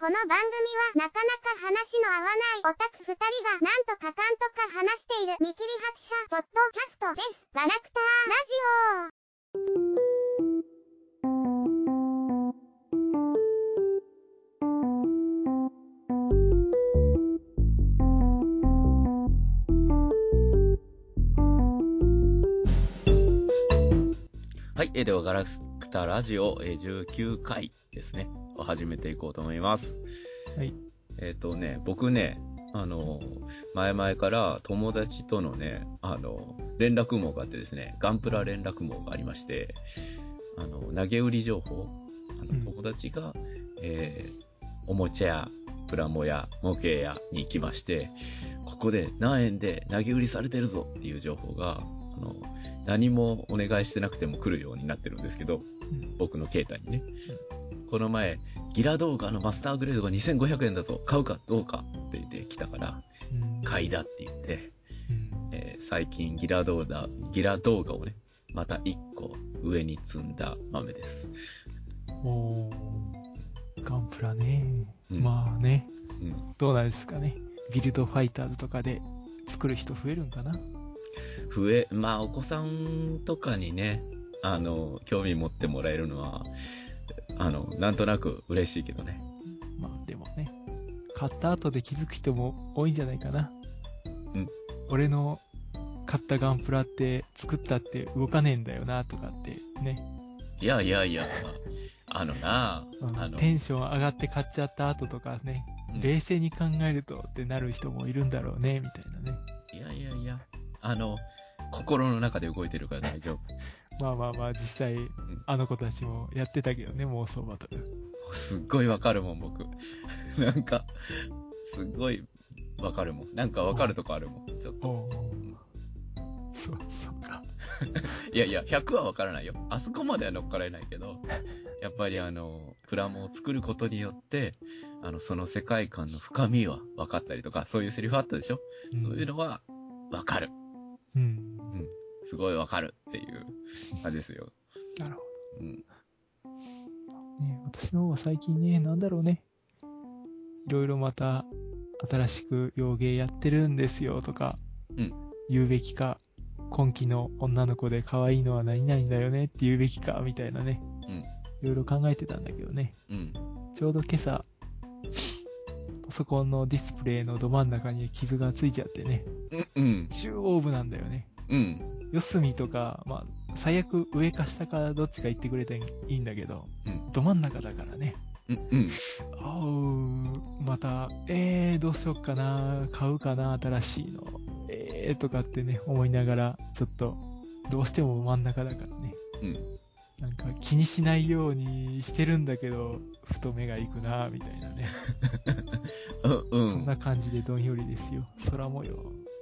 この番組はなかなか話の合わないオタク二人がなんとかかんとか話している見切り発車ポッドキャストです。ガラクターラジオはい、えーではガラクタラジオ、えー19回ですね、を始めていこうと思います。はい。えっ、とね、僕ね、あの、前々から友達とのね、あの、連絡網があってですね、ガンプラ連絡網がありまして、あの、投げ売り情報、あうんの友達が、えーおもちゃ屋、プラモ屋、模型屋に行きまして、ここで何円で投げ売りされてるぞっていう情報が、あの、何もお願いしてなくても来るようになってるんですけど、うん僕の携帯にね。この前、ギラ動画のマスターグレードが2500円だぞ、買うかどうかって言って来たから、うん買いだって言って、うんえー最近ギラ動画、ギラ動画をね、また1個上に積んだ豆です。おーガンプラね。うんまあね、うん。どうなんですかね。ビルドファイターズとかで作る人増えるんかな増え、まあお子さんとかにね、あの、興味持ってもらえるのは、あの、なんとなく嬉しいけどね。まあでもね、買った後で気づく人も多いんじゃないかな。うん。俺の買ったガンプラって作ったって動かねえんだよなとかってね、いやいやいや、あのな、うんあの、テンション上がって買っちゃった後とかね、うん冷静に考えるとってなる人もいるんだろうね、みたいなね。いやいやいや、あの、心の中で動いてるから大丈夫。まあまあまあ、実際、あの子たちもやってたけどね、妄想バトル。すっごいわかるもん、僕。なんか、すっごいわかるもん。なんかわかるとこあるもん。ちょっと。そう、そうか。いやいや、100はわからないよ。あそこまでは乗っかられないけど、やっぱりあの、プラモを作ることによって、あの、その世界観の深みは分かったりとか、そういうセリフあったでしょ、そういうのは、わかる。うん。すごいわかるっていう感じですよ。なるほうん。ど。ね、私の方は最近ね、なんだろうね。いろいろまた、新しく洋芸やってるんですよとか、うん言うべきか、今期の女の子で可愛いのは何々だよねって言うべきか、みたいなね。うん。いろいろ考えてたんだけどね。うん。ちょうど今朝、パソコンのディスプレイのど真ん中に傷がついちゃってね。うん。うん。中央部なんだよね。うん。四隅とか、まあ、最悪上か下かどっちか言ってくれていいんだけど、うん。ど真ん中だからね。うん。うん。あう、また、えー、どうしよっかな、買うかな、新しいの。えー、とかってね、思いながら、ちょっと、どうしても真ん中だからね。うん。なんか気にしないようにしてるんだけど、ふと目が行くな、みたいなね。うん。そんな感じでどんよりですよ。空模様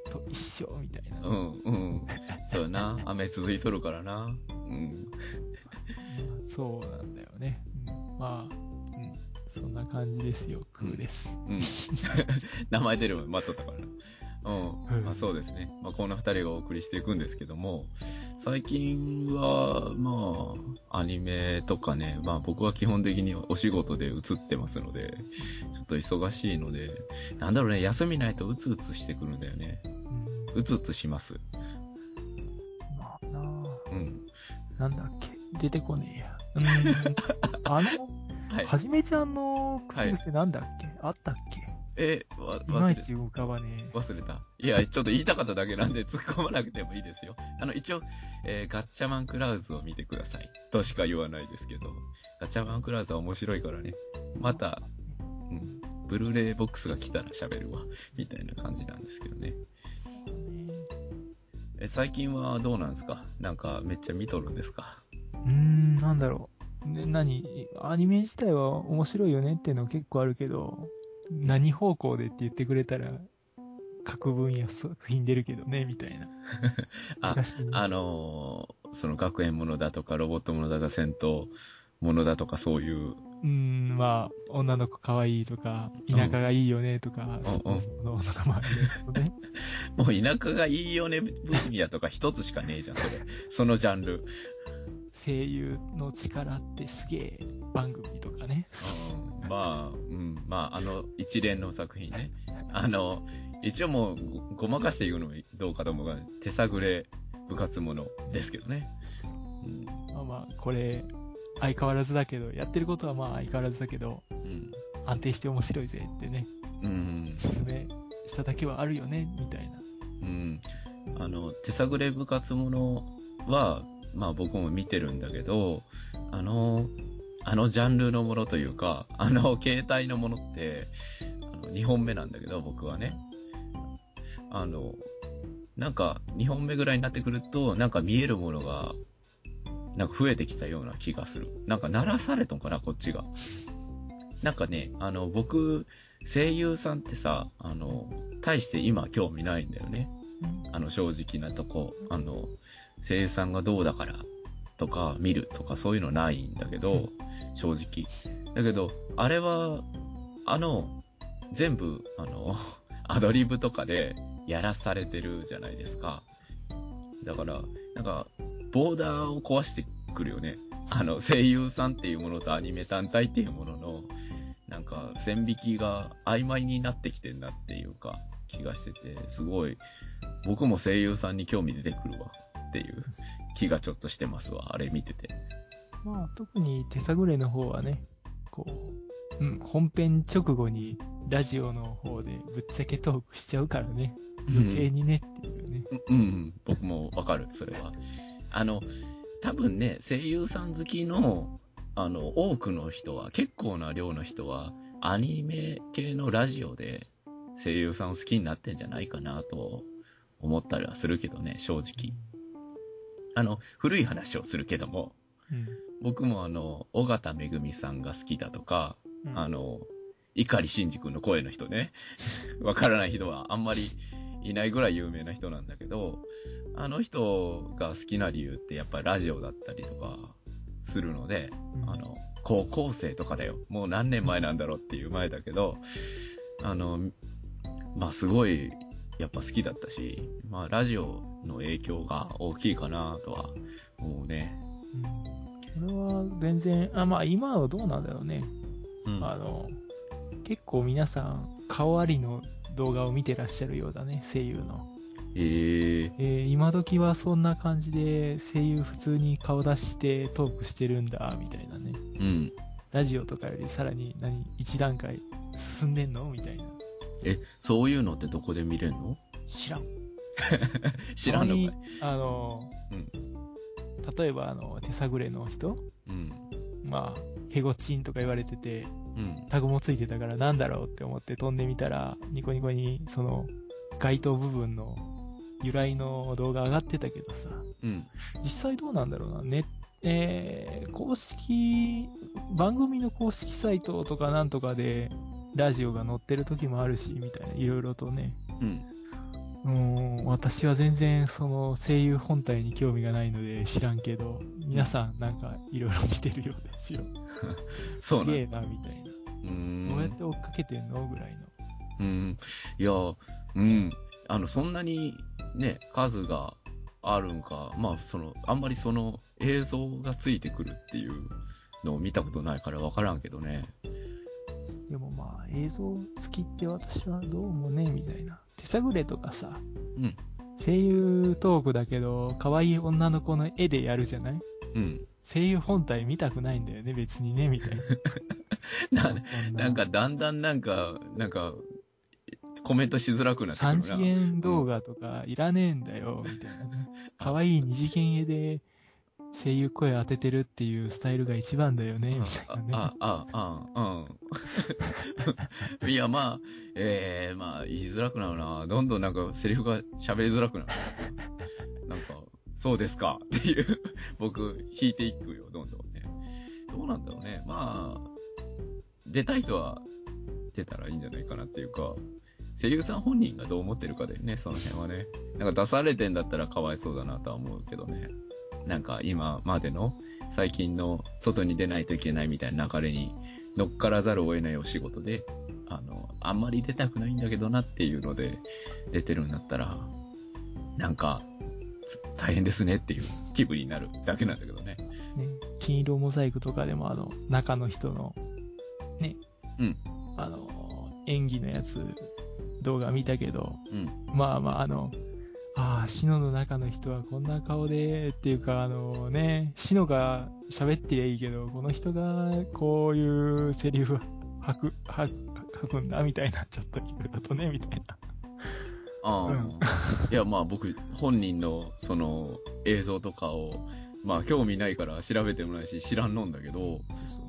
と一緒、みたいな。うん。うん。そうやな。雨続いとるからな。うん。まあそうなんだよね。うん、まあ、うん、そんな感じですよ。クーです。うん。名前出るの待っとったからな。うん。うんまあそうですね。まあこんな二人がお送りしていくんですけども、最近は、まあ、アニメとかね、まあ僕は基本的にお仕事で映ってますので、ちょっと忙しいので、なんだろうね、休みないとうつうつしてくるんだよね。うつうつします。まあなあうん。なんだっけ？出てこねえや。うん。あの、はい。はじめちゃんの口癖なんだっけ、あったっけ？え、わ、いまいち浮かばね忘れた。いや、ちょっと言いたかっただけなんで突っ込まなくてもいいですよ。あの、一応、えーガッチャマンクラウズを見てください。としか言わないですけど。ガチャマンクラウズは面白いからね。また、うん、ブルーレイボックスが来たら喋るわ。みたいな感じなんですけどね。え。最近はどうなんですか？なんかめっちゃ見とるんですか？うーん、なんだろう。ね、何？アニメ自体は面白いよねっていうの結構あるけど、何方向でって言ってくれたら、各分野作品出るけどね、みたいな。あ難しいね。あのーその学園ものだとか、ロボットものだとか、戦闘ものだとか、そういう。うーん、まあ、女の子可愛いとか、田舎がいいよねとか、うんうんそののとかもあるね。もう田舎がいいよね分野とか一つしかねえじゃん、それ。そのジャンル。声優の力ってすげえ番組とかね。うんまあ、うん、まあ、あの、一連の作品ね。あの、一応もうご、ごまかしていくのもどうかと思うが、手探れ部活ものですけどね。うん。まあまあ、これ、相変わらずだけど、やってることはまあ相変わらずだけど、うん。安定して面白いぜってね、うん。説明しただけはあるよね、みたいな。うん。あの、手探れ部活ものは、まあ僕も見てるんだけど、あの、あのジャンルのものというか、あの携帯のものって、あの2本目なんだけど、僕はね。あの、なんか2本目ぐらいになってくると、なんか見えるものが、なんか増えてきたような気がする。なんか鳴らされとんかな、こっちが。なんかね、あの、僕、声優さんってさ、あの、大して今興味ないんだよね。あの、正直なとこ、あの、声優さんがどうだからとか見るとかそういうのないんだけど、正直。だけど、あれは、あの、全部、あの、アドリブとかでやらされてるじゃないですか。だから、なんか、ボーダーを壊してくるよね。あの、声優さんっていうものとアニメ単体っていうものの、なんか、線引きが曖昧になってきてんなっていうか、気がしてて、すごい、僕も声優さんに興味出てくるわっていう 気がちょっとしてますわ、あれ見てて。まあ、特に手探れの方はね、こう、うん、本編直後にラジオの方でぶっちゃけトークしちゃうからね、余計にねっていうね。うん、うん、僕もわかる、それは。あの、多分ね、声優さん好きの、あの、多くの人は、結構な量の人は、アニメ系のラジオで声優さんを好きになってんじゃないかなと思ったりはするけどね、正直。あの、古い話をするけども、うん。僕もあの、尾形めぐみさんが好きだとか、うんあの、碇シンジ君の声の人ね。わからない人はあんまりいないぐらい有名な人なんだけど、あの人が好きな理由ってやっぱりラジオだったりとかするので、うんあの、高校生とかだよ。もう何年前なんだろうっていう前だけど、あの、まあすごい、やっぱ好きだったし、まあラジオの影響が大きいかなとは思うね。うん。これは全然、あ、まあ今はどうなんだろうね。うん。あの、結構皆さん、顔ありの動画を見てらっしゃるようだね、声優の。えええー今時はそんな感じで声優普通に顔出してトークしてるんだ、みたいなね。うん。ラジオとかよりさらに何、一段階進んでんの？みたいな。え、そういうのってどこで見れんの？知らん。知らんのかいあの、うん例えばあの、手探れの人？うん。まあ、ヘゴチンとか言われてて、うん。タグもついてたからなんだろうって思って飛んでみたら、ニコニコにその該当部分の由来の動画上がってたけどさ、うん。実際どうなんだろうな。ね、えー、公式、番組の公式サイトとかなんとかでラジオが載ってる時もあるし、みたいな、いろいろとね。うん。うーん、私は全然その声優本体に興味がないので知らんけど、皆さんなんかいろいろ見てるようですよ。そうなんです。すげえな、みたいな。うーん。どうやって追っかけてんの？ぐらいの。うん。いや、うん。あの、そんなにね、数があるんか、まあ、その、あんまりその映像がついてくるっていうのを見たことないからわからんけどね。でもまあ映像好きって私はどうもね、みたいな。手探れとかさ、うん。声優トークだけど、可愛い女の子の絵でやるじゃない？うん。声優本体見たくないんだよね、別にね、みたいな。ななんか、だんだんなんか、なんか、コメントしづらくなってくるな。3次元動画とかいらねえんだよ、みたいなね。可愛い二次元絵で声優声当ててるっていうスタイルが一番だよね、みたいなね。あ、あ、あ、あ、うん。いや、まあ、ええまあ、言いづらくなるな。どんどんなんか、セリフが喋りづらくなるな。なんか、そうですかっていう、僕、引いていくよ、どんどんね。どうなんだろうね。まあ、出たい人は出たらいいんじゃないかなっていうか、声優さん本人がどう思ってるかだよね、その辺はね。なんか出されてんだったらかわいそうだなとは思うけどね。なんか今までの最近の外に出ないといけないみたいな流れに乗っからざるを得ないお仕事で、あの、あんまり出たくないんだけどなっていうので出てるんだったら、なんか、大変ですねっていう気分になるだけなんだけどね。ね、金色モザイクとかでもあの、中の人の、ね、うん。あの、演技のやつ、動画見たけど、うん。まあまああの、ああ、シノの中の人はこんな顔で、っていうかあのね、シノが喋ってりゃいいけど、この人がこういうセリフ吐く、吐く、吐くんだ、みたいな、ちょっといろいろとね、みたいな。ああ、うんいや、まあ僕、本人のその映像とかを、まあ興味ないから調べてもないし知らんのんだけど。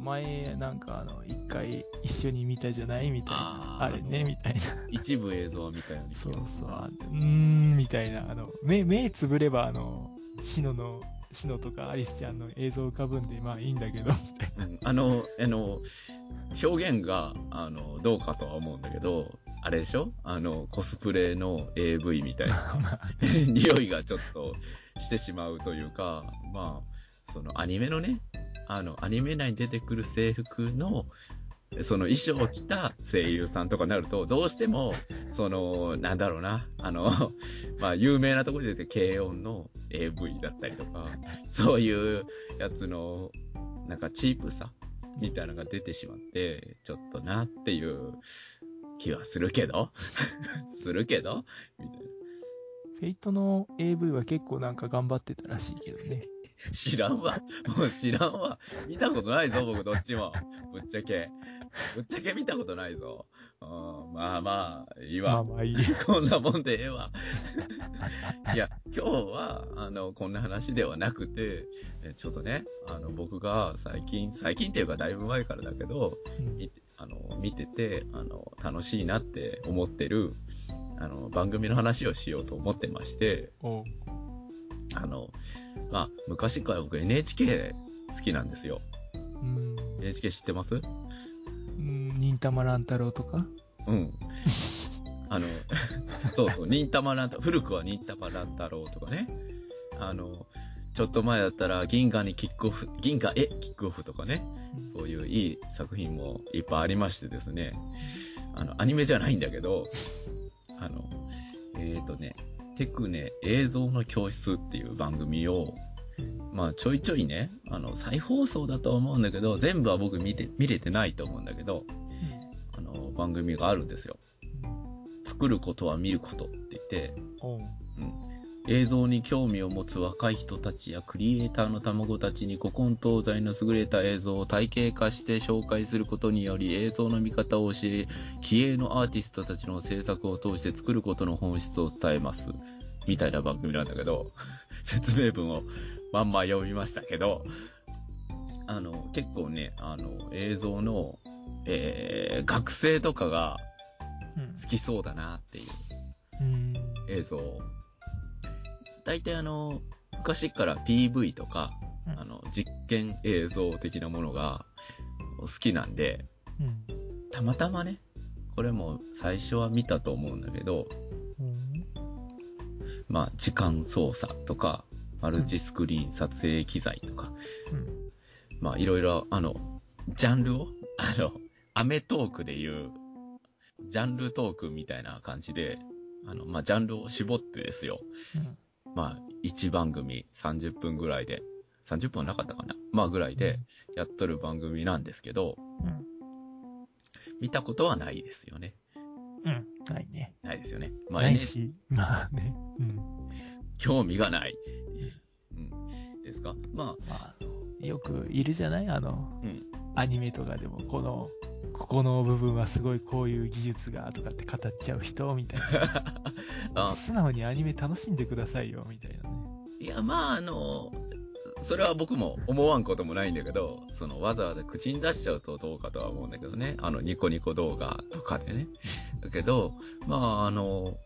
前、なんかあの、一回一緒に見たじゃないみたいな。あれね、みたいな。一部映像は見たようにそうそう。あうーん、みたいな。あの、目、目つぶれば、あの、シノの、シノとかアリスちゃんの映像浮かぶんで、まあいいんだけど、うんあの、あの、表現が、あの、どうかとは思うんだけど、あれでしょ？あの、コスプレの AV みたいな、匂いがちょっとしてしまうというか、まあ、そのアニメのね、あの、アニメ内に出てくる制服の、その衣装を着た声優さんとかになると、どうしても、その、なんだろうな、あの、まあ、有名なところで出てる軽音の AV だったりとか、そういうやつの、なんかチープさみたいなのが出てしまって、ちょっとなっていう気はするけど、するけど、みたいな。フェイトの AV は結構なんか頑張ってたらしいけどね。知らんわ。もう知らんわ。見たことないぞ、僕どっちも。ぶっちゃけ。ぶっちゃけ見たことないぞ。うんまあまあ、いいわ。まあまあいい。こんなもんでええわ。いや、今日は、あの、こんな話ではなくて、えちょっとね、あの、僕が最近、最近っていうかだいぶ前からだけど、うん見てあの見てて、あの、楽しいなって思ってる、あの、番組の話をしようと思ってまして、あの、まあ、昔から僕 NHK 好きなんですよ。うん。NHK 知ってます？うん、忍たま乱太郎とか？うん。あの、そうそう、忍たま乱太、古くは忍たま乱太郎とかね。あの、ちょっと前だったら銀河にキックオフ、銀河へキックオフとかね。そういういい作品もいっぱいありましてですね。あの、アニメじゃないんだけど、あの、えっ、ー、とね、テクネ映像の教室っていう番組を、まあちょいちょいね、あの、再放送だとは思うんだけど、全部は僕見て、見れてないと思うんだけど、あの、番組があるんですよ。作ることは見ることって言って、映像に興味を持つ若い人たちやクリエイターの卵たちに古今東西の優れた映像を体系化して紹介することにより映像の見方を教え、気鋭のアーティストたちの制作を通して作ることの本質を伝えます。みたいな番組なんだけど、説明文をまんま読みましたけど、あの、結構ね、あの、映像の、えー、学生とかがうん好きそうだなっていううん。映像を。大体あの、昔から PV とか、うんあの、実験映像的なものが好きなんで、うん。たまたまね、これも最初は見たと思うんだけど、うん。まあ、時間操作とか、マルチスクリーン撮影機材とか、まあ、いろいろ、あの、ジャンルを、あの、アメトークでいう、ジャンルトークみたいな感じで、あの、まあ、ジャンルを絞ってですよ。うん。まあ、1番組30分ぐらいで、30分はなかったかなまあぐらいでやっとる番組なんですけど、うん。見たことはないですよね。うん。ないね。ないですよね。まあ、ないし、まあね。うん。興味がない。うん。ですか？ままあ、あのよくいるじゃない？あの、うんアニメとかでも、この、ここの部分はすごいこういう技術がとかって語っちゃう人みたいな。あ、素直にアニメ楽しんでくださいよ、みたいなね。いや、まあ、あの、それは僕も思わんこともないんだけど、そのわざわざ口に出しちゃうとどうかとは思うんだけどね。あの、ニコニコ動画とかでね。だけど、まあ、あの、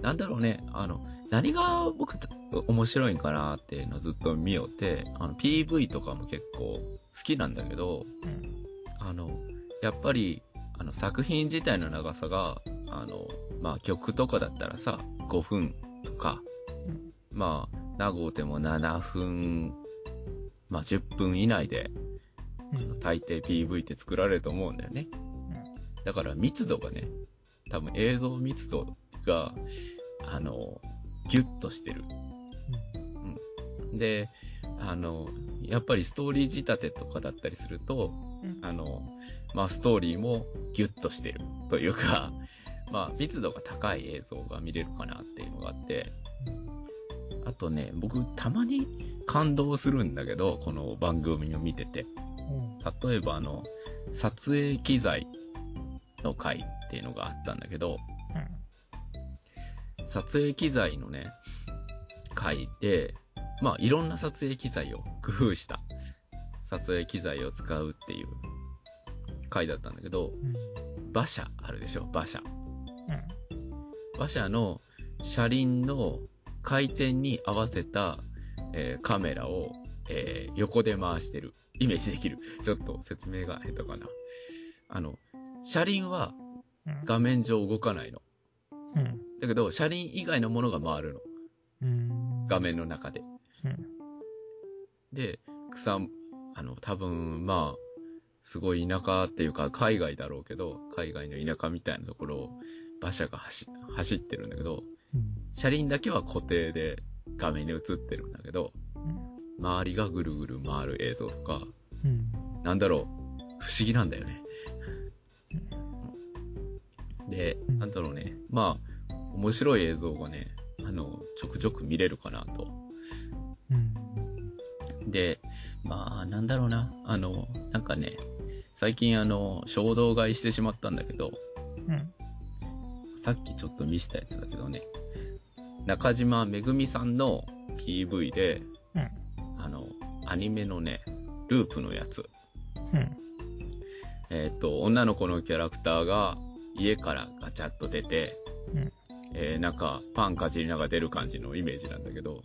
なんだろうね、あの、何が僕面白いんかなっていうのをずっと見よって、あの、PV とかも結構好きなんだけど、うん。あの、やっぱり、あの、作品自体の長さが、あの、まあ、曲とかだったらさ、5分とか、うんまあ、長うても7分、まあ、10分以内で、うん。大抵 PV って作られると思うんだよね。だから密度がね、多分映像密度が、あの、ギュッとしてる。で、あの、やっぱりストーリー仕立てとかだったりすると、うんあの、まあ、ストーリーもギュッとしてるというか、まあ、密度が高い映像が見れるかなっていうのがあって、あとね、僕、たまに感動するんだけど、この番組を見てて。うん。例えば、あの、撮影機材の回っていうのがあったんだけど、撮影機材のね、回で、まあ、いろんな撮影機材を工夫した撮影機材を使うっていう回だったんだけど、うん。馬車あるでしょ馬車。うん。馬車の車輪の回転に合わせた、えーカメラを、えー横で回してる。イメージできる。ちょっと説明が下手かな。あの、車輪はうん。画面上動かないの。うん。だけど、車輪以外のものが回るの。うん。画面の中で。うん。で、草、あの、多分、まあ、すごい田舎っていうか、海外だろうけど、海外の田舎みたいなところを馬車が走走ってるんだけど、うん。車輪だけは固定で画面に映ってるんだけど、周りがぐるぐる回る映像とか、うん。なんだろう、不思議なんだよね。で、うんなんだろうね、まあ、面白い映像がね、あの、ちょくちょく見れるかなと。うん。で、まあ、なんだろうな、あの、なんかね、最近あの、衝動買いしてしまったんだけど、うん。さっきちょっと見したやつだけどね、中島めぐみさんの PV で、うんあの、アニメのね、ループのやつ。うん。えっ、と、女の子のキャラクターが家からガチャッと出て、うんえーなんかパンかじりながら出る感じのイメージなんだけど、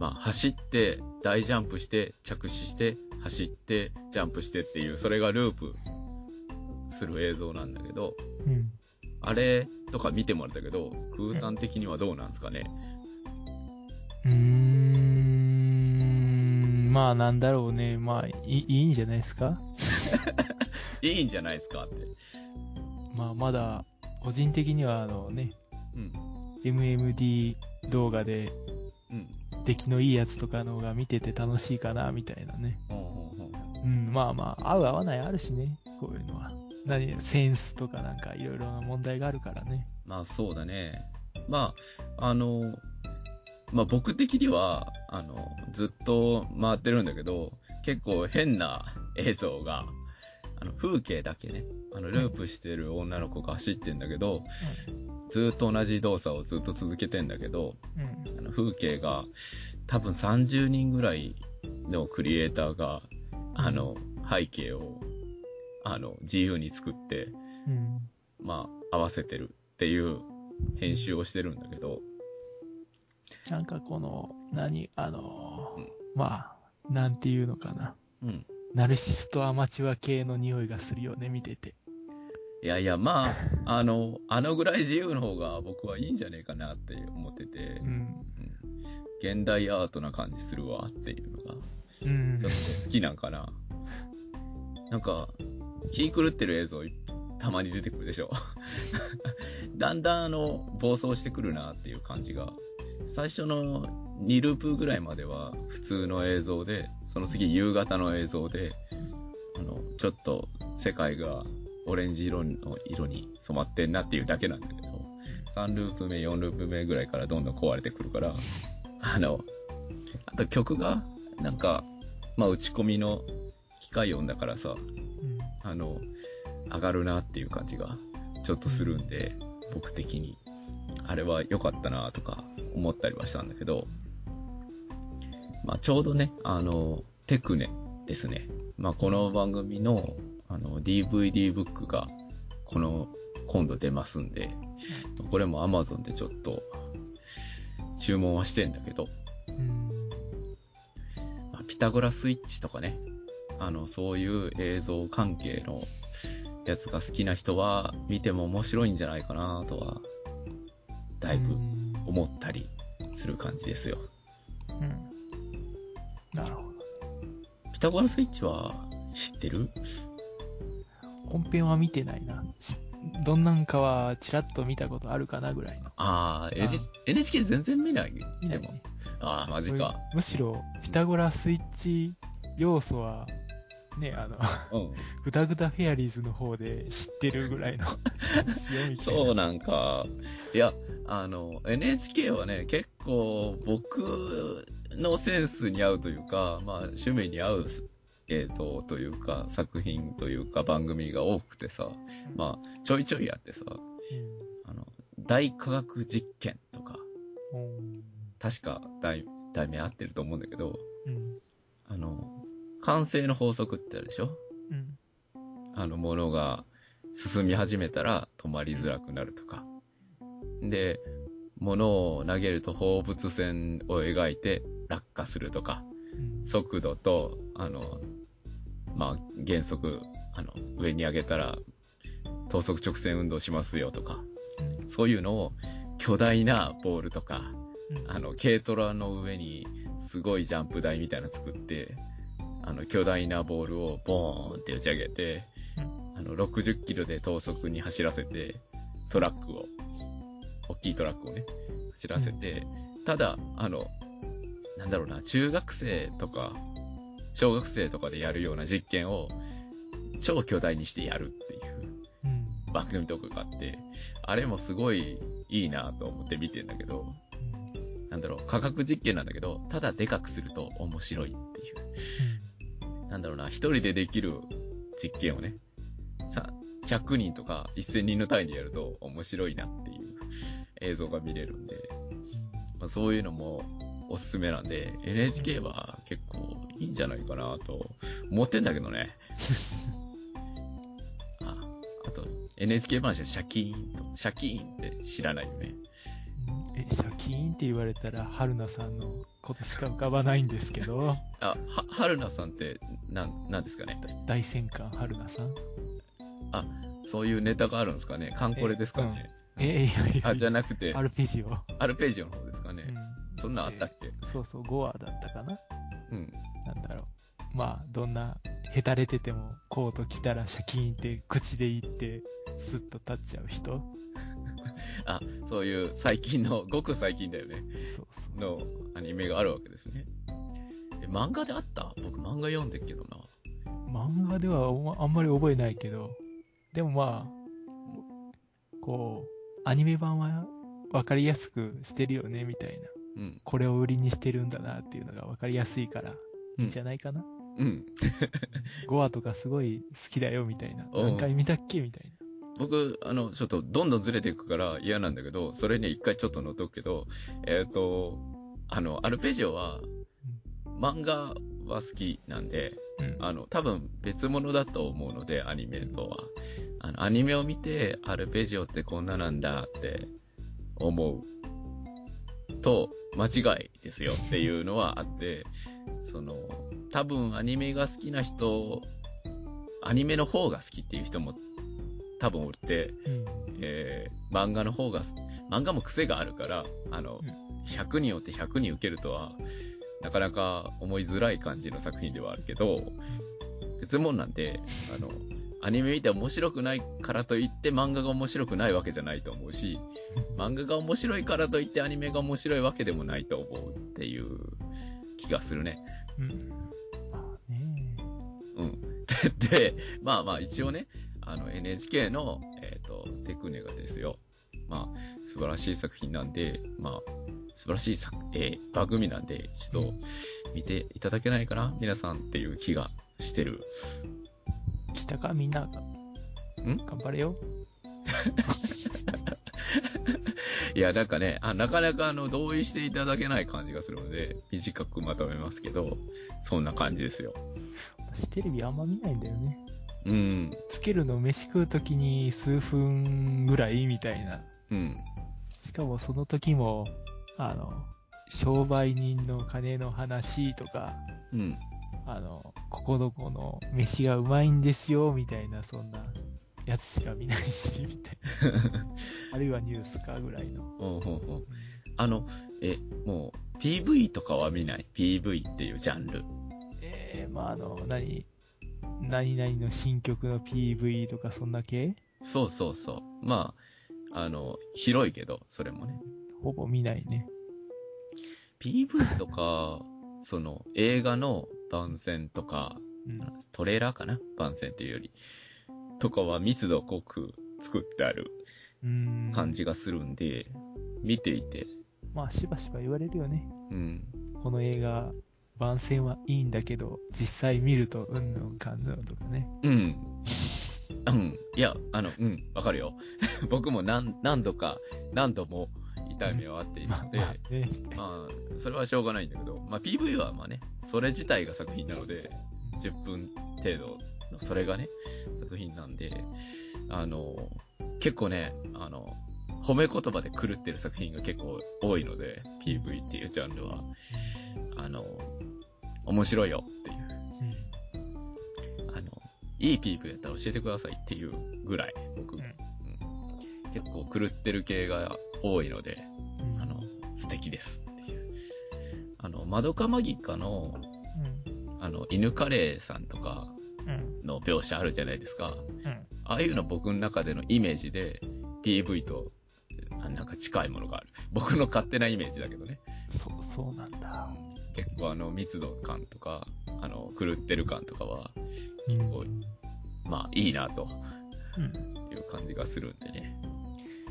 まあ、走って、大ジャンプして、着地して、走って、ジャンプしてっていう、それがループする映像なんだけど、うん。あれとか見てもらったけど、空さん的にはどうなんですかね？うーん。まあ、なんだろうね。まあ、いいいいんじゃないですか？いいんじゃないで すかって。まあ、まだ、個人的には、あのね、うん。MMD 動画でうん。出来のいいやつとかの方が見てて楽しいかな、みたいなね。うん、まあまあ、合う合わないあるしね、こういうのは。何、センスとかなんかいろいろな問題があるからね。まあそうだね。まあ、あの、まあ僕的には、あの、ずっと回ってるんだけど、結構変な映像が、あの、風景だけね、あの、ループしてる女の子が走ってんだけど、ずっと同じ動作をずっと続けてんだけど、うん。うん。あの風景が、多分30人ぐらいのクリエイターが、あの、背景を、あの、自由に作って、うん。まあ、合わせてるっていう編集をしてるんだけど、なんかこの、何、あのーうんまあ、なんていうのかな。うん。ナルシストアマチュア系の匂いがするよね、見てて。いやいや、まあ、あの、あのぐらい自由の方が僕はいいんじゃねえかなって思っててう、ん。うん現代アートな感じするわっていうのが、うんちょっと好きなんかな。なんか、気狂ってる映像たまに出てくるでしょ。だんだんあの、暴走してくるなっていう感じが。最初の2ループぐらいまでは普通の映像で、その次夕方の映像で、あの、ちょっと世界がオレンジ色の色に染まってんなっていうだけなんだけど、3ループ目、4ループ目ぐらいからどんどん壊れてくるから、あの、あと曲が、なんか、まあ打ち込みの機械音だからさ、あの、上がるなっていう感じがちょっとするんで、僕的に。あれは良かったなとか思ったりはしたんだけど、まあちょうどね、あの、テクネですね。まあこの番組の、あの、DVD ブックが、この、今度出ますんで、これも Amazon でちょっと、注文はしてんだけど、ピタゴラスイッチとかね、あの、そういう映像関係のやつが好きな人は見ても面白いんじゃないかなとは、だいぶうん思ったりする感じですよ。うんなるほど。ピタゴラスイッチは知ってる？本編は見てないな。しどんなんかはちらっと見たことあるかなぐらいの。ああ、あ NH NHK 全然見ない。見ないね。ああ、マジか。むしろ、ピタゴラスイッチ要素は、ね、あの、うん。グダグダフェアリーズの方で知ってるぐらいの。そうなんか。いや、あの、NHK はね、結構僕のセンスに合うというか、まあ、趣味に合う映像というか、作品というか、番組が多くてさ、まあ、ちょいちょいやってさ、あの、大科学実験とか、うん。確か題題名合ってると思うんだけど、うん。あの、完成の法則ってあるでしょ？うん。あの、ものが進み始めたら止まりづらくなるとか。で、物を投げると放物線を描いて落下するとか、うん。速度と、あの、まあ、原則、あの、上に上げたら、等速直線運動しますよとか、そういうのを巨大なボールとか、うんあの、軽トラの上にすごいジャンプ台みたいなの作って、あの、巨大なボールをボーンって打ち上げて、あの、60キロで等速に走らせて、トラックを、大きいトラックをね、走らせて、ただ、あの、なんだろうな、中学生とか、小学生とかでやるような実験を、超巨大にしてやるっていううん。番組とかがあって、あれもすごいいいなと思って見てんだけど、なんだろう、科学実験なんだけど、ただでかくすると面白いっていう。なんだろうな、一人でできる実験をね、さ、100人とか1000人の単位でやると面白いなっていう映像が見れるんで、まあ、そういうのもおすすめなんで、NHK は結構いいんじゃないかなと思ってんだけどね。あ、あと NHK 話はシャキーンと、シャキーンって知らないよね。うん。え、シャキーンって言われたら、春菜さんのことしか浮かばないんですけど、あ、は、春菜さんって、なん、なんですかね？大戦艦春菜さん？そういうネタがあるんですかね？カンコレですかね？え、いやいやあ、じゃなくて、アルペジオ。アルペジオの方ですかね？うん。そんなんあったっけ？そうそう、5話だったかな？うん。なんだろう。まあ、どんな、へたれてても、コート着たらシャキーンって口で言って、スッと立っちゃう人あ、そういう最近の、ごく最近だよね。そうそうのアニメがあるわけですね。え、漫画であった？僕漫画読んでっけどな。漫画ではおあんまり覚えないけど、でもまあ、こう、アニメ版は分かりやすくしてるよね、みたいな。うん。これを売りにしてるんだなっていうのが分かりやすいから、いいんじゃないかな。うん。5話とかすごい好きだよ、みたいな。うん何回見たっけ？みたいな。僕、あの、ちょっとどんどんずれていくから嫌なんだけど、それに一回ちょっと乗っとくけど、えっ、と、あの、アルペジオは、漫画は好きなんで、うん。あの、多分別物だと思うので、アニメとは。あの、アニメを見て、アルペジオってこんななんだって思うと、間違いですよっていうのはあって、その、多分アニメが好きな人、アニメの方が好きっていう人も多分おって、うん。えー漫画の方が、漫画も癖があるから、あのうん、100人をって100人受けるとは、なかなか思いづらい感じの作品ではあるけど、別物なんで、あの、アニメ見て面白くないからといって漫画が面白くないわけじゃないと思うし、漫画が面白いからといってアニメが面白いわけでもないと思うっていう気がするね。うん。うん。で、でまあまあ一応ね、あの NHK の、えっ、と、テクネがですよ。まあ、素晴らしい作品なんで、まあ、素晴らしい作、えー番組なんで、ちょっと見ていただけないかな？皆さんっていう気がしてる。来たかみんな。ん？頑張れよ。いや、なんかね、あなかなかあの、同意していただけない感じがするので、短くまとめますけど、そんな感じですよ。私テレビあんま見ないんだよね。うん、つけるの飯食うときに数分ぐらいみたいな。うん、しかもその時も、あの、商売人の金の話とか、うん。あの、ここどこの飯がうまいんですよ、みたいな、そんなやつしか見ないし、みたいな。あるいはニュースかぐらいの。ほうほうほうあの、え、もう、PV とかは見ない ?PV っていうジャンル。えー、まあ、あの、何、何々の新曲の PV とかそんな系そうそうそう。まあ、あの、広いけど、それもね。ほぼ見ないね。PV とか、その映画の番宣とか、うん。トレーラーかな？番宣っていうより。とかは密度濃く作ってあるうん。感じがするんで、見ていて、まあ、しばしば言われるよね。うん。この映画、番宣はいいんだけど、実際見ると、うんぬんかんぬんとかね。うん。うん。いや、あの、うん、わかるよ。僕も何、何度か、何度も痛い目を遭っているまあので、まあね。まあ、それはしょうがないんだけど、まあ PV はまあね、それ自体が作品なので、10分程度のそれがね、作品なんで、あの、結構ね、あの、褒め言葉で狂ってる作品が結構多いので、PV っていうジャンルは、あの、面白いよっていう、あの、いい PV やったら教えてくださいっていうぐらい、僕、うんうん結構狂ってる系が多いので、うん。あの、素敵ですっていう。あの、マドカマギカの、あの、犬カレーさんとかうん。うん。の描写あるじゃないですか。うん。ああいうの僕の中でのイメージで、PV と、あなんか近いものがある。僕の勝手なイメージだけどね。そう、そうなんだ。結構あの、密度感とか、あの、狂ってる感とかは、うん。構まあ、いいなとうん。いう感じがするんでね。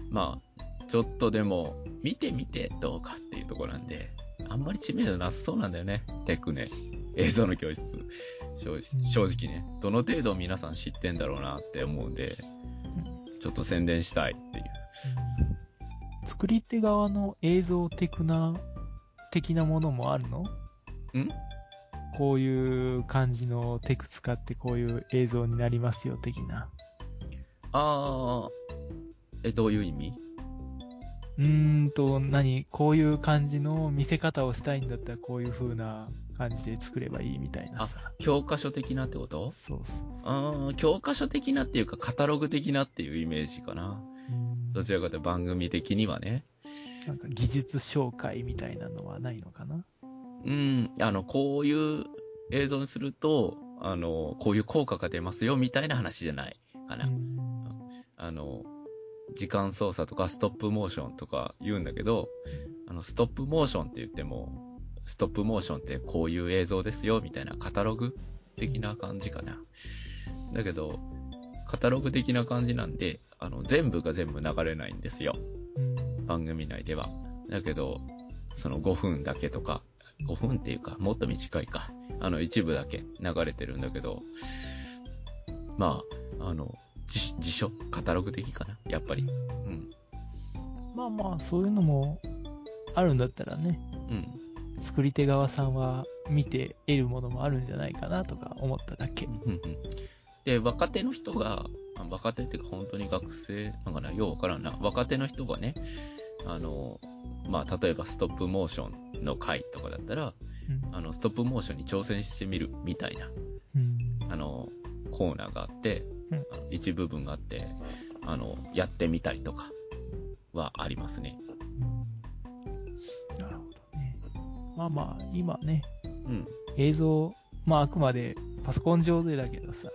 まあ、ちょっとでも、見てみてどうかっていうところなんで、あんまり知名度なさそうなんだよね。テクね。映像の教室。正直正直ね。どの程度皆さん知ってんだろうなって思うんで、ちょっと宣伝したいっていう。作り手側の映像的な、的なものもあるの？ん？こういう感じのテク使ってこういう映像になりますよ、的な。あー、え、どういう意味？うーんと、何？こういう感じの見せ方をしたいんだったらこういう風な感じで作ればいいみたいなさ。教科書的なってこと？そうそうそう。あー、教科書的なっていうか、カタログ的なっていうイメージかな。うんどちらかというと番組的にはね。なんか技術紹介みたいなのはないのかな？うん、あの、こういう映像にすると、あの、こういう効果が出ますよ、みたいな話じゃないかな。うんあの、時間操作とかストップモーションとか言うんだけど、あの、ストップモーションって言っても、ストップモーションってこういう映像ですよ、みたいなカタログ的な感じかな。だけど、カタログ的な感じなんで、あの、全部が全部流れないんですよ。うん番組内では。だけど、その5分だけとか、5分っていうか、もっと短いか。あの、一部だけ流れてるんだけど、まあ、あの、辞辞書？カタログ的かな？やっぱり。うん。まあまあ、そういうのもあるんだったらね、うん。作り手側さんは見て得るものもあるんじゃないかなとか思っただけ。うんうんで、若手の人が、あ若手っていうか本当に学生なんかな、ようわからんな。若手の人がね、あの、まあ、例えばストップモーションの回とかだったら、うんあの、ストップモーションに挑戦してみるみたいな、うんあの、コーナーがあって、うん一部分があって、あの、やってみたりとかはありますね。なるほどね。まあまあ、今ね、うん。映像、まああくまでパソコン上でだけどさ、うん。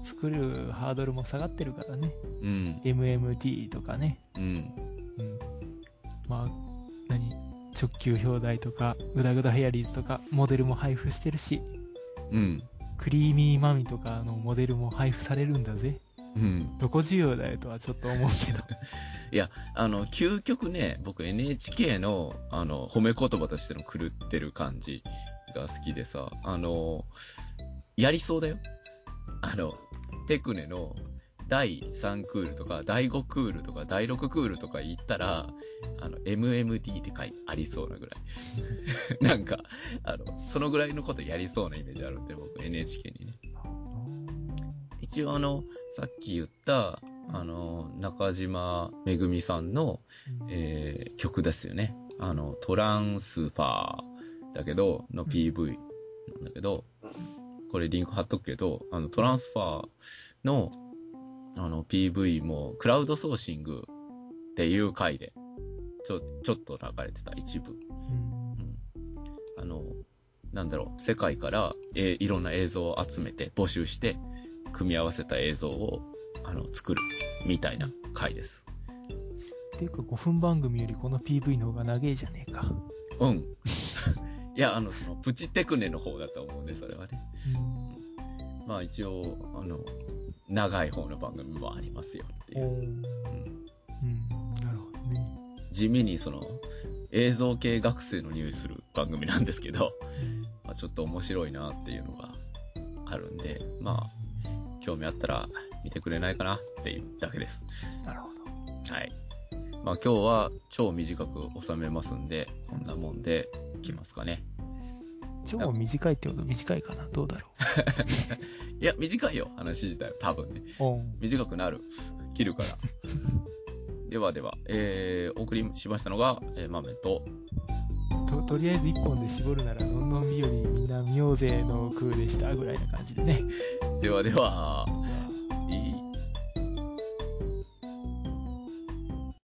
作るハードルも下がってるからね。うん。MMT とかね。うん。うん。まあ、何？直球表題とか、グダグダヘアリーズとか、モデルも配布してるし、うん。クリーミーマミとかのモデルも配布されるんだぜ。うん。どこ需要だよとはちょっと思うけど。いや、あの、究極ね、僕 NHK の、あの、褒め言葉としての狂ってる感じが好きでさ、あの、やりそうだよ。あの、テクネの第3クールとか、第5クールとか、第6クールとか行ったら、あの、MMD って書いてありそうなぐらい。なんか、あの、そのぐらいのことやりそうなイメージあるんで、僕 NHK にね。一応あの、さっき言った、あの、中島めぐみさんの、えー曲ですよね。あの、トランスファーだけど、の PV なんだけど、これリンク貼っとくけど、あの、トランスファーの、あの、PV も、クラウドソーシングっていう回で、ちょ、ちょっと流れてた一部。うんあの、なんだろう、世界から、えーいろんな映像を集めて、募集して、組み合わせた映像を、あの、作る、みたいな回です。ていうか5分番組よりこの PV の方が長えじゃねえか。うん。いや、あの、その、プチテクネの方だと思うんで、それはね。うん。まあ一応、あの、長い方の番組もありますよっていう。うん。なるほどね。地味にその、映像系学生の匂いする番組なんですけど、まあ、ちょっと面白いなっていうのがあるんで、まあ、興味あったら見てくれないかなっていうだけです。あ、なるほど。はい。まあ今日は超短く収めますんで、こんなもんでいきますかね。超短いってこと短いかな？どうだろ いや、短いよ、話自体は多分ね。短くなる。切るから。ではでは、えー、お送りしましたのが、えー、豆と、と、とりあえず一本で絞るなら、のんのん日和みんな見ようぜの空でしたぐらいな感じでね。ではでは、